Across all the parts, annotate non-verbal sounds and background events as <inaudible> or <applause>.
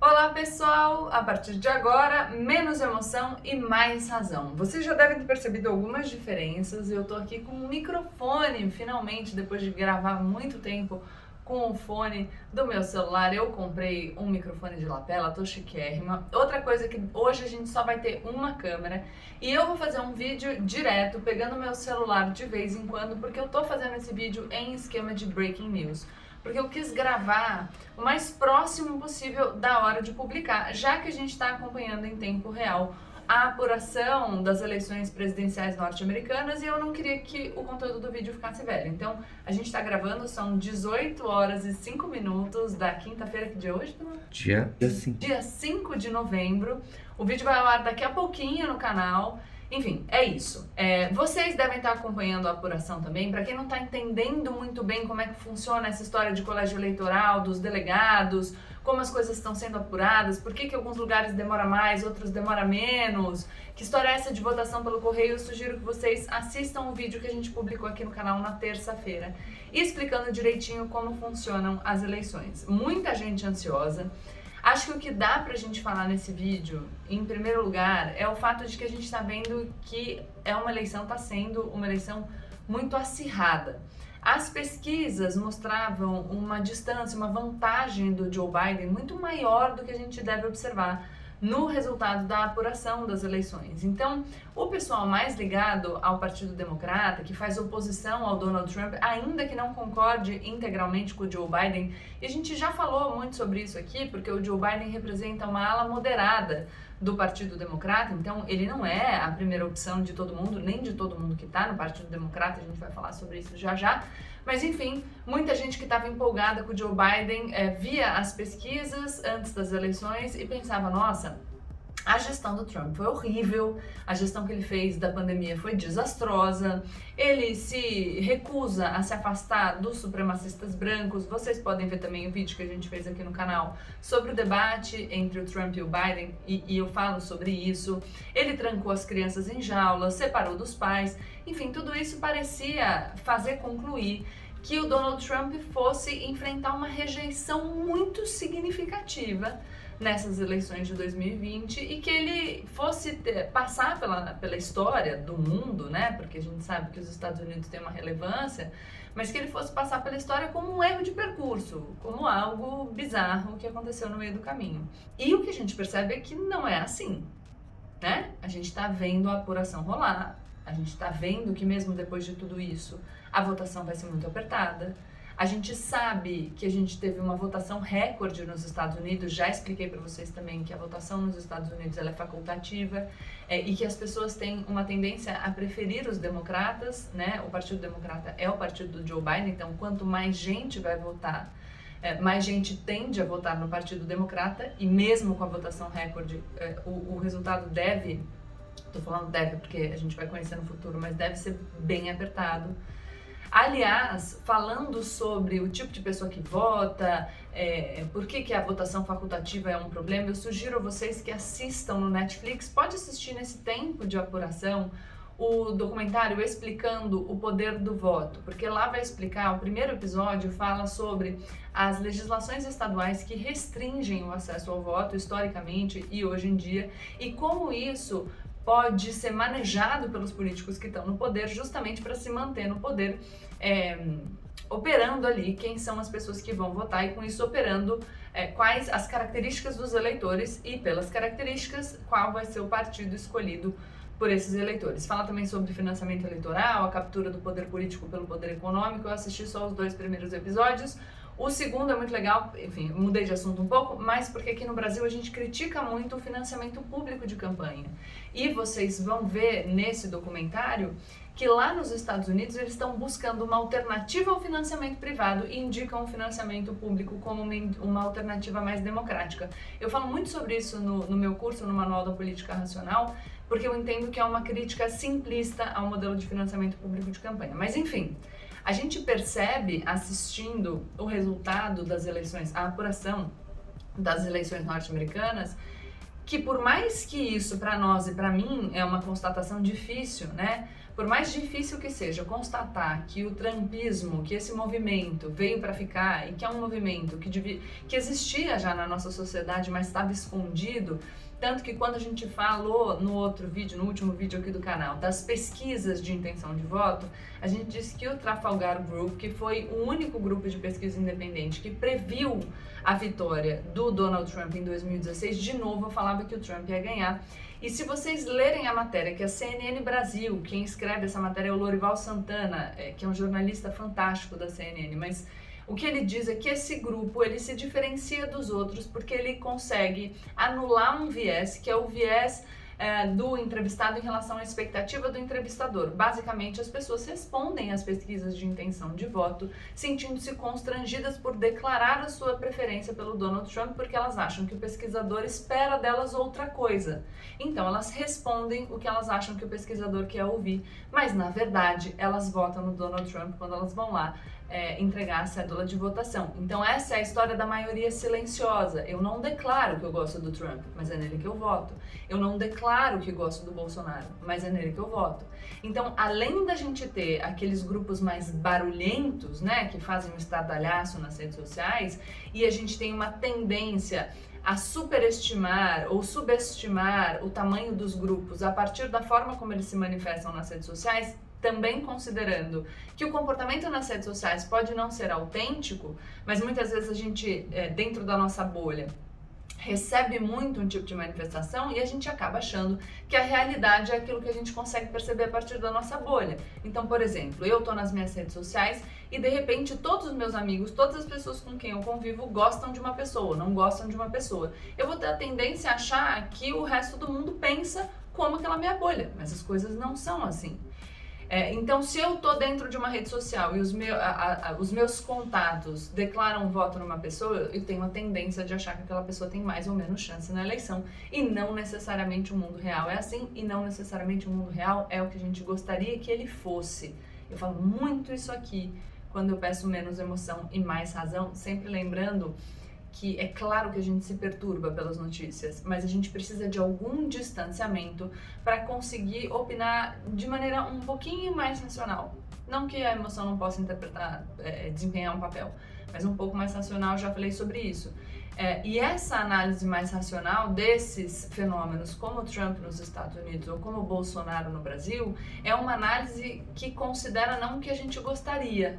Olá pessoal, a partir de agora, menos emoção e mais razão. Vocês já devem ter percebido algumas diferenças. Eu tô aqui com um microfone, finalmente, depois de gravar muito tempo com o fone do meu celular. Eu comprei um microfone de lapela, tô chiquérrima. Outra coisa que hoje a gente só vai ter uma câmera e eu vou fazer um vídeo direto pegando meu celular de vez em quando, porque eu tô fazendo esse vídeo em esquema de breaking news porque eu quis gravar o mais próximo possível da hora de publicar, já que a gente está acompanhando em tempo real a apuração das eleições presidenciais norte-americanas e eu não queria que o conteúdo do vídeo ficasse velho. Então, a gente está gravando, são 18 horas e 5 minutos da quinta-feira, que dia é hoje? Dia 5. Dia 5 de novembro. O vídeo vai ao ar daqui a pouquinho no canal. Enfim, é isso. É, vocês devem estar acompanhando a apuração também. Para quem não está entendendo muito bem como é que funciona essa história de colégio eleitoral, dos delegados, como as coisas estão sendo apuradas, por que, que alguns lugares demora mais, outros demora menos, que história é essa de votação pelo correio, eu sugiro que vocês assistam o vídeo que a gente publicou aqui no canal na terça-feira, explicando direitinho como funcionam as eleições. Muita gente ansiosa. Acho que o que dá pra gente falar nesse vídeo, em primeiro lugar, é o fato de que a gente tá vendo que é uma eleição, tá sendo uma eleição muito acirrada. As pesquisas mostravam uma distância, uma vantagem do Joe Biden muito maior do que a gente deve observar no resultado da apuração das eleições. Então, o pessoal mais ligado ao Partido Democrata, que faz oposição ao Donald Trump, ainda que não concorde integralmente com o Joe Biden, e a gente já falou muito sobre isso aqui, porque o Joe Biden representa uma ala moderada do Partido Democrata, então ele não é a primeira opção de todo mundo, nem de todo mundo que está no Partido Democrata, a gente vai falar sobre isso já já. Mas enfim, muita gente que estava empolgada com o Joe Biden é, via as pesquisas antes das eleições e pensava: nossa, a gestão do Trump foi horrível, a gestão que ele fez da pandemia foi desastrosa, ele se recusa a se afastar dos supremacistas brancos. Vocês podem ver também o vídeo que a gente fez aqui no canal sobre o debate entre o Trump e o Biden, e, e eu falo sobre isso. Ele trancou as crianças em jaulas, separou dos pais, enfim, tudo isso parecia fazer concluir que o Donald Trump fosse enfrentar uma rejeição muito significativa nessas eleições de 2020 e que ele fosse ter, passar pela, pela história do mundo, né? Porque a gente sabe que os Estados Unidos têm uma relevância, mas que ele fosse passar pela história como um erro de percurso, como algo bizarro que aconteceu no meio do caminho. E o que a gente percebe é que não é assim, né? A gente está vendo a apuração rolar, a gente está vendo que mesmo depois de tudo isso, a votação vai ser muito apertada. A gente sabe que a gente teve uma votação recorde nos Estados Unidos. Já expliquei para vocês também que a votação nos Estados Unidos é facultativa é, e que as pessoas têm uma tendência a preferir os democratas, né? O Partido Democrata é o partido do Joe Biden, então quanto mais gente vai votar, é, mais gente tende a votar no Partido Democrata e mesmo com a votação recorde, é, o, o resultado deve, estou falando deve porque a gente vai conhecer no futuro, mas deve ser bem apertado. Aliás, falando sobre o tipo de pessoa que vota, é, por que, que a votação facultativa é um problema, eu sugiro a vocês que assistam no Netflix, pode assistir nesse tempo de apuração o documentário explicando o poder do voto, porque lá vai explicar, o primeiro episódio fala sobre as legislações estaduais que restringem o acesso ao voto historicamente e hoje em dia e como isso pode ser manejado pelos políticos que estão no poder justamente para se manter no poder, é, operando ali quem são as pessoas que vão votar e com isso operando é, quais as características dos eleitores e pelas características qual vai ser o partido escolhido por esses eleitores. Fala também sobre financiamento eleitoral, a captura do poder político pelo poder econômico. Eu assisti só os dois primeiros episódios. O segundo é muito legal, enfim, mudei de assunto um pouco, mas porque aqui no Brasil a gente critica muito o financiamento público de campanha. E vocês vão ver nesse documentário que lá nos Estados Unidos eles estão buscando uma alternativa ao financiamento privado e indicam o financiamento público como uma alternativa mais democrática. Eu falo muito sobre isso no, no meu curso, no Manual da Política Racional, porque eu entendo que é uma crítica simplista ao modelo de financiamento público de campanha. Mas enfim, a gente percebe assistindo o resultado das eleições, a apuração das eleições norte-americanas, que por mais que isso para nós e para mim é uma constatação difícil, né? por mais difícil que seja constatar que o trumpismo, que esse movimento veio para ficar e que é um movimento que, devia, que existia já na nossa sociedade, mas estava escondido, tanto que quando a gente falou no outro vídeo, no último vídeo aqui do canal, das pesquisas de intenção de voto, a gente disse que o Trafalgar Group, que foi o único grupo de pesquisa independente que previu a vitória do Donald Trump em 2016, de novo falava que o Trump ia ganhar. E se vocês lerem a matéria que a CNN Brasil, quem escreve essa matéria é o Lorival Santana, é, que é um jornalista fantástico da CNN, mas o que ele diz é que esse grupo ele se diferencia dos outros porque ele consegue anular um viés que é o viés é, do entrevistado em relação à expectativa do entrevistador. Basicamente, as pessoas respondem às pesquisas de intenção de voto sentindo-se constrangidas por declarar a sua preferência pelo Donald Trump porque elas acham que o pesquisador espera delas outra coisa. Então, elas respondem o que elas acham que o pesquisador quer ouvir, mas na verdade, elas votam no Donald Trump quando elas vão lá é, entregar a cédula de votação. Então, essa é a história da maioria silenciosa. Eu não declaro que eu gosto do Trump, mas é nele que eu voto. Eu não declaro que gosto do Bolsonaro, mas é nele que eu voto. Então, além da gente ter aqueles grupos mais barulhentos, né, que fazem um estardalhaço nas redes sociais, e a gente tem uma tendência a superestimar ou subestimar o tamanho dos grupos a partir da forma como eles se manifestam nas redes sociais, também considerando que o comportamento nas redes sociais pode não ser autêntico, mas muitas vezes a gente, é, dentro da nossa bolha, recebe muito um tipo de manifestação e a gente acaba achando que a realidade é aquilo que a gente consegue perceber a partir da nossa bolha. Então, por exemplo, eu estou nas minhas redes sociais e de repente todos os meus amigos, todas as pessoas com quem eu convivo gostam de uma pessoa, não gostam de uma pessoa. Eu vou ter a tendência a achar que o resto do mundo pensa como aquela minha bolha, mas as coisas não são assim. É, então, se eu tô dentro de uma rede social e os, meu, a, a, os meus contatos declaram voto numa pessoa, eu tenho a tendência de achar que aquela pessoa tem mais ou menos chance na eleição. E não necessariamente o mundo real é assim, e não necessariamente o mundo real é o que a gente gostaria que ele fosse. Eu falo muito isso aqui quando eu peço menos emoção e mais razão, sempre lembrando que é claro que a gente se perturba pelas notícias, mas a gente precisa de algum distanciamento para conseguir opinar de maneira um pouquinho mais racional. Não que a emoção não possa interpretar, é, desempenhar um papel, mas um pouco mais racional, já falei sobre isso. É, e essa análise mais racional desses fenômenos, como o Trump nos Estados Unidos ou como o Bolsonaro no Brasil, é uma análise que considera não o que a gente gostaria,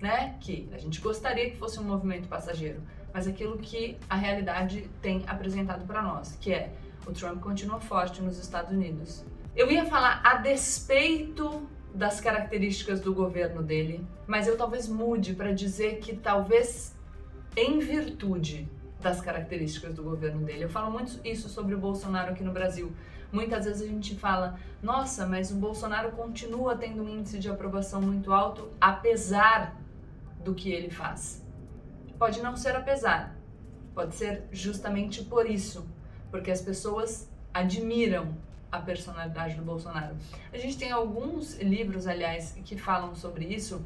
né? Que a gente gostaria que fosse um movimento passageiro, mas aquilo que a realidade tem apresentado para nós, que é o Trump continua forte nos Estados Unidos. Eu ia falar a despeito das características do governo dele, mas eu talvez mude para dizer que talvez em virtude das características do governo dele. Eu falo muito isso sobre o Bolsonaro aqui no Brasil. Muitas vezes a gente fala, nossa, mas o Bolsonaro continua tendo um índice de aprovação muito alto, apesar do que ele faz. Pode não ser apesar, pode ser justamente por isso, porque as pessoas admiram a personalidade do Bolsonaro. A gente tem alguns livros, aliás, que falam sobre isso.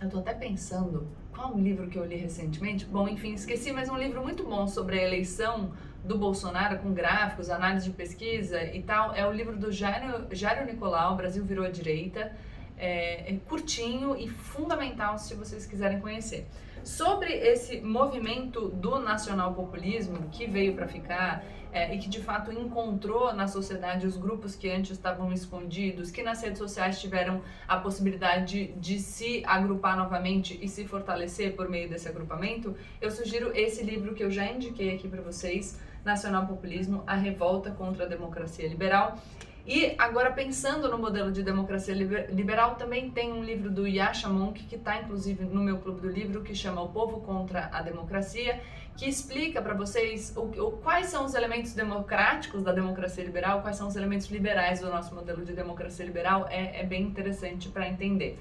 Eu tô até pensando, qual um livro que eu li recentemente? Bom, enfim, esqueci, mas um livro muito bom sobre a eleição do Bolsonaro, com gráficos, análise de pesquisa e tal. É o livro do Jairo, Jairo Nicolau, Brasil Virou a Direita. É, é curtinho e fundamental se vocês quiserem conhecer. Sobre esse movimento do nacional-populismo que veio para ficar é, e que de fato encontrou na sociedade os grupos que antes estavam escondidos, que nas redes sociais tiveram a possibilidade de, de se agrupar novamente e se fortalecer por meio desse agrupamento, eu sugiro esse livro que eu já indiquei aqui para vocês, Nacional Populismo, A Revolta contra a Democracia Liberal. E agora, pensando no modelo de democracia liberal, também tem um livro do Yasha Monk, que está inclusive no meu clube do livro, que chama O Povo contra a Democracia, que explica para vocês o, o, quais são os elementos democráticos da democracia liberal, quais são os elementos liberais do nosso modelo de democracia liberal. É, é bem interessante para entender.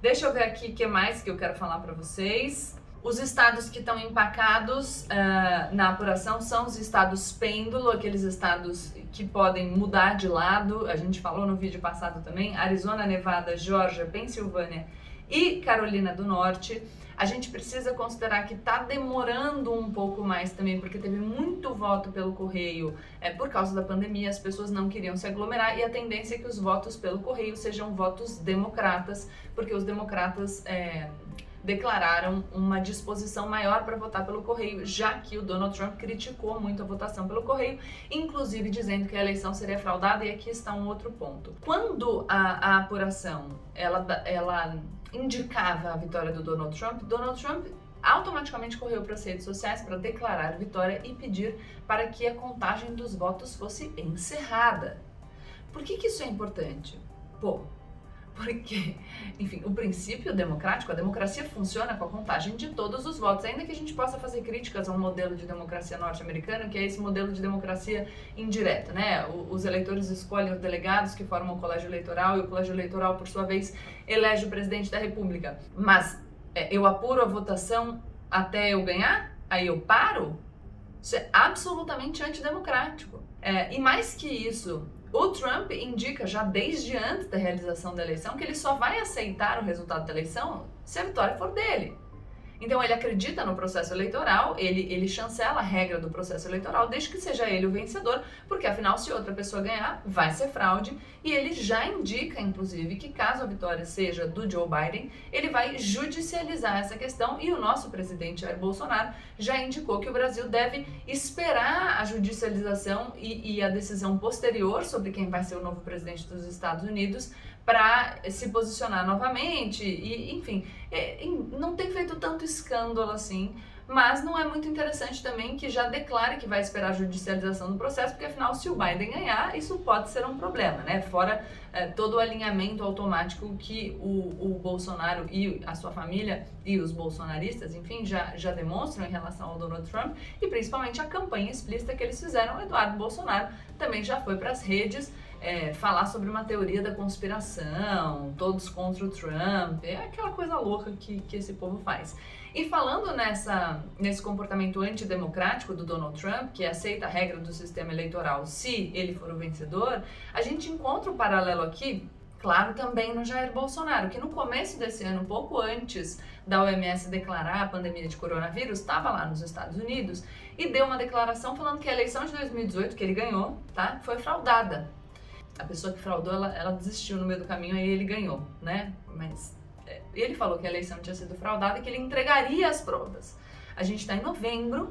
Deixa eu ver aqui o que mais que eu quero falar para vocês. Os estados que estão empacados uh, na apuração são os estados pêndulo, aqueles estados que podem mudar de lado. A gente falou no vídeo passado também: Arizona, Nevada, Georgia, Pensilvânia e Carolina do Norte. A gente precisa considerar que está demorando um pouco mais também, porque teve muito voto pelo correio é, por causa da pandemia, as pessoas não queriam se aglomerar e a tendência é que os votos pelo correio sejam votos democratas, porque os democratas. É, declararam uma disposição maior para votar pelo correio, já que o Donald Trump criticou muito a votação pelo correio, inclusive dizendo que a eleição seria fraudada. E aqui está um outro ponto. Quando a, a apuração ela, ela indicava a vitória do Donald Trump, Donald Trump automaticamente correu para as redes sociais para declarar vitória e pedir para que a contagem dos votos fosse encerrada. Por que, que isso é importante? Pô, porque, enfim, o princípio democrático, a democracia funciona com a contagem de todos os votos, ainda que a gente possa fazer críticas ao modelo de democracia norte-americana, que é esse modelo de democracia indireta, né? Os eleitores escolhem os delegados que formam o colégio eleitoral e o colégio eleitoral, por sua vez, elege o presidente da república. Mas é, eu apuro a votação até eu ganhar? Aí eu paro? Isso é absolutamente antidemocrático. É, e mais que isso, o Trump indica já desde antes da realização da eleição que ele só vai aceitar o resultado da eleição se a vitória for dele. Então ele acredita no processo eleitoral, ele, ele chancela a regra do processo eleitoral desde que seja ele o vencedor, porque afinal, se outra pessoa ganhar, vai ser fraude. E ele já indica, inclusive, que caso a vitória seja do Joe Biden, ele vai judicializar essa questão. E o nosso presidente Jair Bolsonaro já indicou que o Brasil deve esperar a judicialização e, e a decisão posterior sobre quem vai ser o novo presidente dos Estados Unidos para se posicionar novamente e enfim é, não tem feito tanto escândalo assim mas não é muito interessante também que já declare que vai esperar a judicialização do processo, porque afinal, se o Biden ganhar, isso pode ser um problema, né? Fora é, todo o alinhamento automático que o, o Bolsonaro e a sua família e os bolsonaristas, enfim, já, já demonstram em relação ao Donald Trump e principalmente a campanha explícita que eles fizeram. O Eduardo Bolsonaro também já foi para as redes é, falar sobre uma teoria da conspiração, todos contra o Trump, é aquela coisa louca que, que esse povo faz. E falando nessa, nesse comportamento antidemocrático do Donald Trump, que aceita a regra do sistema eleitoral se ele for o vencedor, a gente encontra um paralelo aqui Claro, também no Jair Bolsonaro, que no começo desse ano, pouco antes da OMS declarar a pandemia de coronavírus, estava lá nos Estados Unidos e deu uma declaração falando que a eleição de 2018, que ele ganhou, tá, foi fraudada a pessoa que fraudou, ela, ela desistiu no meio do caminho e ele ganhou, né? Mas é, ele falou que a eleição tinha sido fraudada e que ele entregaria as provas. A gente está em novembro,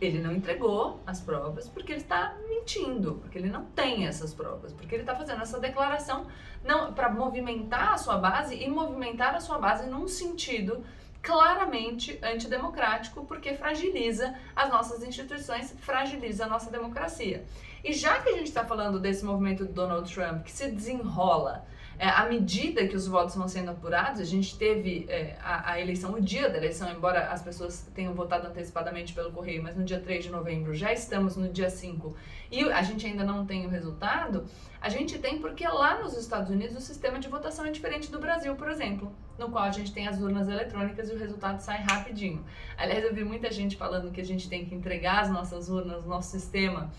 ele não entregou as provas porque ele está mentindo, porque ele não tem essas provas, porque ele está fazendo essa declaração não para movimentar a sua base e movimentar a sua base num sentido claramente antidemocrático, porque fragiliza as nossas instituições, fragiliza a nossa democracia. E já que a gente está falando desse movimento do Donald Trump que se desenrola é, à medida que os votos vão sendo apurados, a gente teve é, a, a, eleição, o dia da eleição, embora as pessoas tenham votado antecipadamente pelo correio, mas no dia 3 de novembro já estamos no dia 5 e a gente ainda não tem o resultado, a gente tem porque lá nos Estados Unidos o sistema de votação é diferente do Brasil, por exemplo, no qual a gente tem as urnas eletrônicas e o resultado sai rapidinho. Aliás, eu vi muita gente falando que a gente tem que entregar as nossas urnas, nosso sistema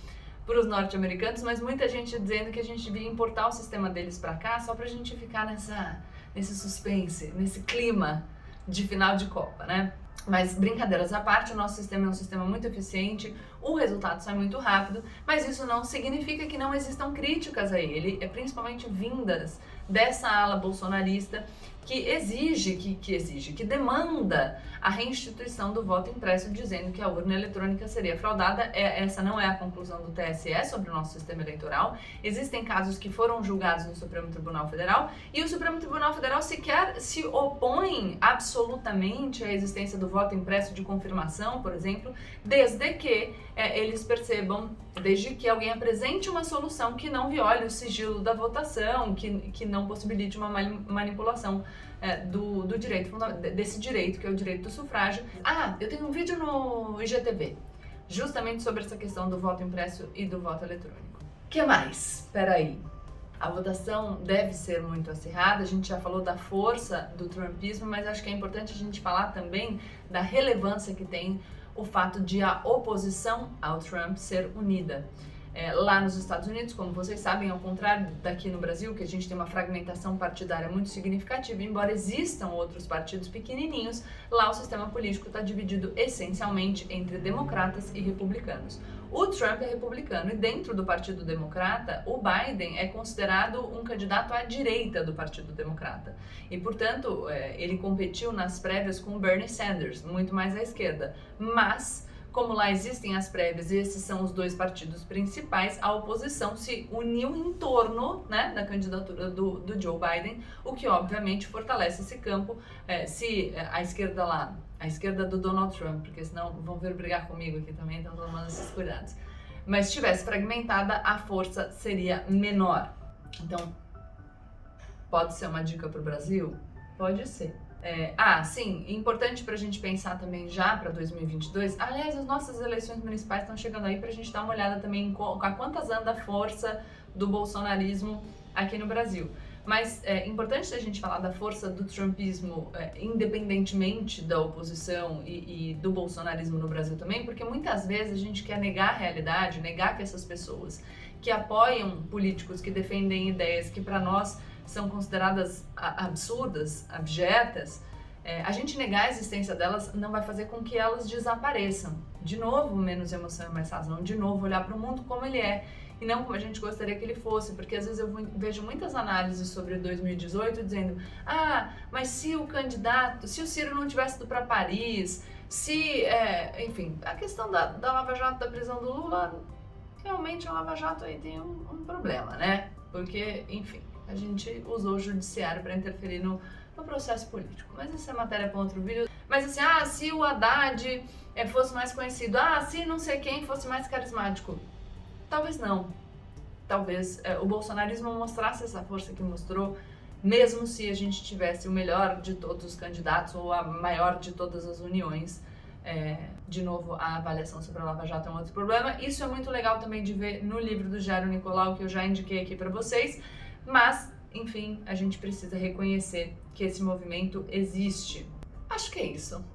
para os norte-americanos, mas muita gente dizendo que a gente devia importar o sistema deles para cá só para a gente ficar nessa, nesse suspense, nesse clima de final de Copa, né? Mas brincadeiras à parte, o nosso sistema é um sistema muito eficiente, o resultado sai muito rápido, mas isso não significa que não existam críticas a ele, é principalmente vindas dessa ala bolsonarista que exige, que, que exige, que demanda a reinstituição do voto impresso, dizendo que a urna eletrônica seria fraudada. É, essa não é a conclusão do TSE sobre o nosso sistema eleitoral. Existem casos que foram julgados no Supremo Tribunal Federal e o Supremo Tribunal Federal sequer se opõe absolutamente à existência do voto impresso de confirmação, por exemplo, desde que é, eles percebam, desde que alguém apresente uma solução que não viole o sigilo da votação, que, que não possibilite uma manipulação é, do, do direito, desse direito, que é o direito do sufrágio. Ah, eu tenho um vídeo no IGTV, justamente sobre essa questão do voto impresso e do voto eletrônico. que mais? Peraí. A votação deve ser muito acirrada, a gente já falou da força do trumpismo, mas acho que é importante a gente falar também da relevância que tem o fato de a oposição ao Trump ser unida. É, lá nos Estados Unidos, como vocês sabem, ao contrário daqui no Brasil, que a gente tem uma fragmentação partidária muito significativa, embora existam outros partidos pequenininhos, lá o sistema político está dividido essencialmente entre democratas e republicanos. O Trump é republicano e dentro do Partido Democrata, o Biden é considerado um candidato à direita do Partido Democrata. E, portanto, é, ele competiu nas prévias com Bernie Sanders, muito mais à esquerda. Mas como lá existem as prévias e esses são os dois partidos principais, a oposição se uniu em torno né, da candidatura do, do Joe Biden, o que obviamente fortalece esse campo. É, se é, a esquerda lá, a esquerda do Donald Trump, porque senão vão vir brigar comigo aqui também, então tomando esses cuidados. Mas se tivesse fragmentada, a força seria menor. Então, pode ser uma dica para o Brasil? Pode ser. É, ah, sim, importante para a gente pensar também já para 2022. Aliás, as nossas eleições municipais estão chegando aí para a gente dar uma olhada também em a quantas anda a força do bolsonarismo aqui no Brasil. Mas é importante a gente falar da força do trumpismo, é, independentemente da oposição e, e, do bolsonarismo no Brasil também, porque muitas vezes a gente quer negar a realidade, negar que essas pessoas que apoiam políticos que defendem ideias que para nós são consideradas absurdas, abjetas, é, a gente negar a existência delas não vai fazer com que elas desapareçam. De novo, menos emoção e mais razão. De novo, olhar para o mundo como ele é e não como a gente gostaria que ele fosse, porque às vezes eu vejo muitas análises sobre 2018 dizendo: ah, mas se o candidato, se o Ciro não tivesse ido para Paris, se, é, enfim, a questão da, da Lava Jato, da prisão do Lula, realmente a Lava Jato aí tem um, um problema, né? Porque, enfim, a gente usou o judiciário para interferir no, no, processo político. Mas isso é matéria para outro vídeo. Mas assim, ah, se o Haddad é, fosse mais conhecido, ah, se não sei quem fosse mais carismático. Talvez não. Talvez é, o bolsonarismo mostrasse essa força que mostrou, mesmo se a gente tivesse o melhor de todos os candidatos ou a maior de todas as uniões. É, de novo, a avaliação sobre a Lava Jato é um outro problema. Isso é muito legal também de ver no livro do Jairo Nicolau, que eu já indiquei aqui para vocês. Mas, enfim, a gente precisa reconhecer que esse movimento existe. Acho que é isso.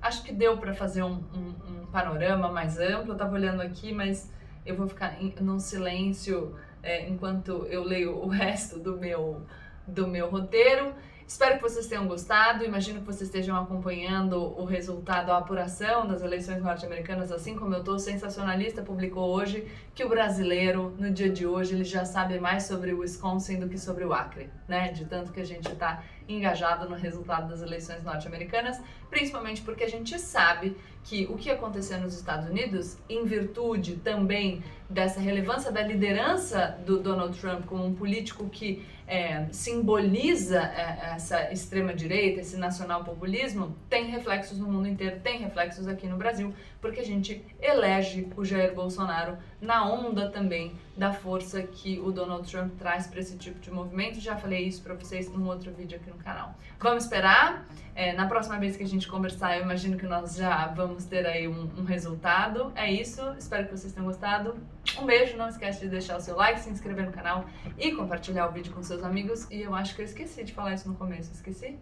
Acho que deu para fazer um, um, um, panorama mais amplo. Eu tava olhando aqui, mas eu vou ficar em, num silêncio é, enquanto eu leio o <laughs> resto do meu, do meu roteiro. Espero que vocês tenham gostado. Imagino que vocês estejam acompanhando o resultado, a apuração das eleições norte-americanas, assim como eu estou. O Sensacionalista publicou hoje que o brasileiro, no dia de hoje, ele já sabe mais sobre o Wisconsin do que sobre o Acre, né? De tanto que a gente está engajado no resultado das eleições norte-americanas, principalmente porque a gente sabe que o que aconteceu nos Estados Unidos, em virtude também dessa relevância da liderança do Donald Trump como um político que é, simboliza é, essa extrema-direita, esse nacional-populismo, tem reflexos no mundo inteiro, tem reflexos aqui no Brasil, porque a gente elege o Jair Bolsonaro na onda também da força que o Donald Trump traz para esse tipo de movimento. Já falei isso para vocês num outro vídeo aqui no canal. Vamos esperar. É, na próxima vez que a gente conversar, eu imagino que nós já vamos ter aí um, um resultado. É isso. Espero que vocês tenham gostado. Um beijo. Não esquece de deixar o seu like, se inscrever no canal e compartilhar o vídeo com seus amigos. E eu acho que eu esqueci de falar isso no começo. Esqueci?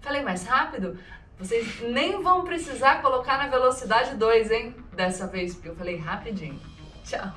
Falei mais rápido? Vocês nem vão precisar colocar na velocidade 2, hein? Dessa vez, porque eu falei rapidinho. Tchau!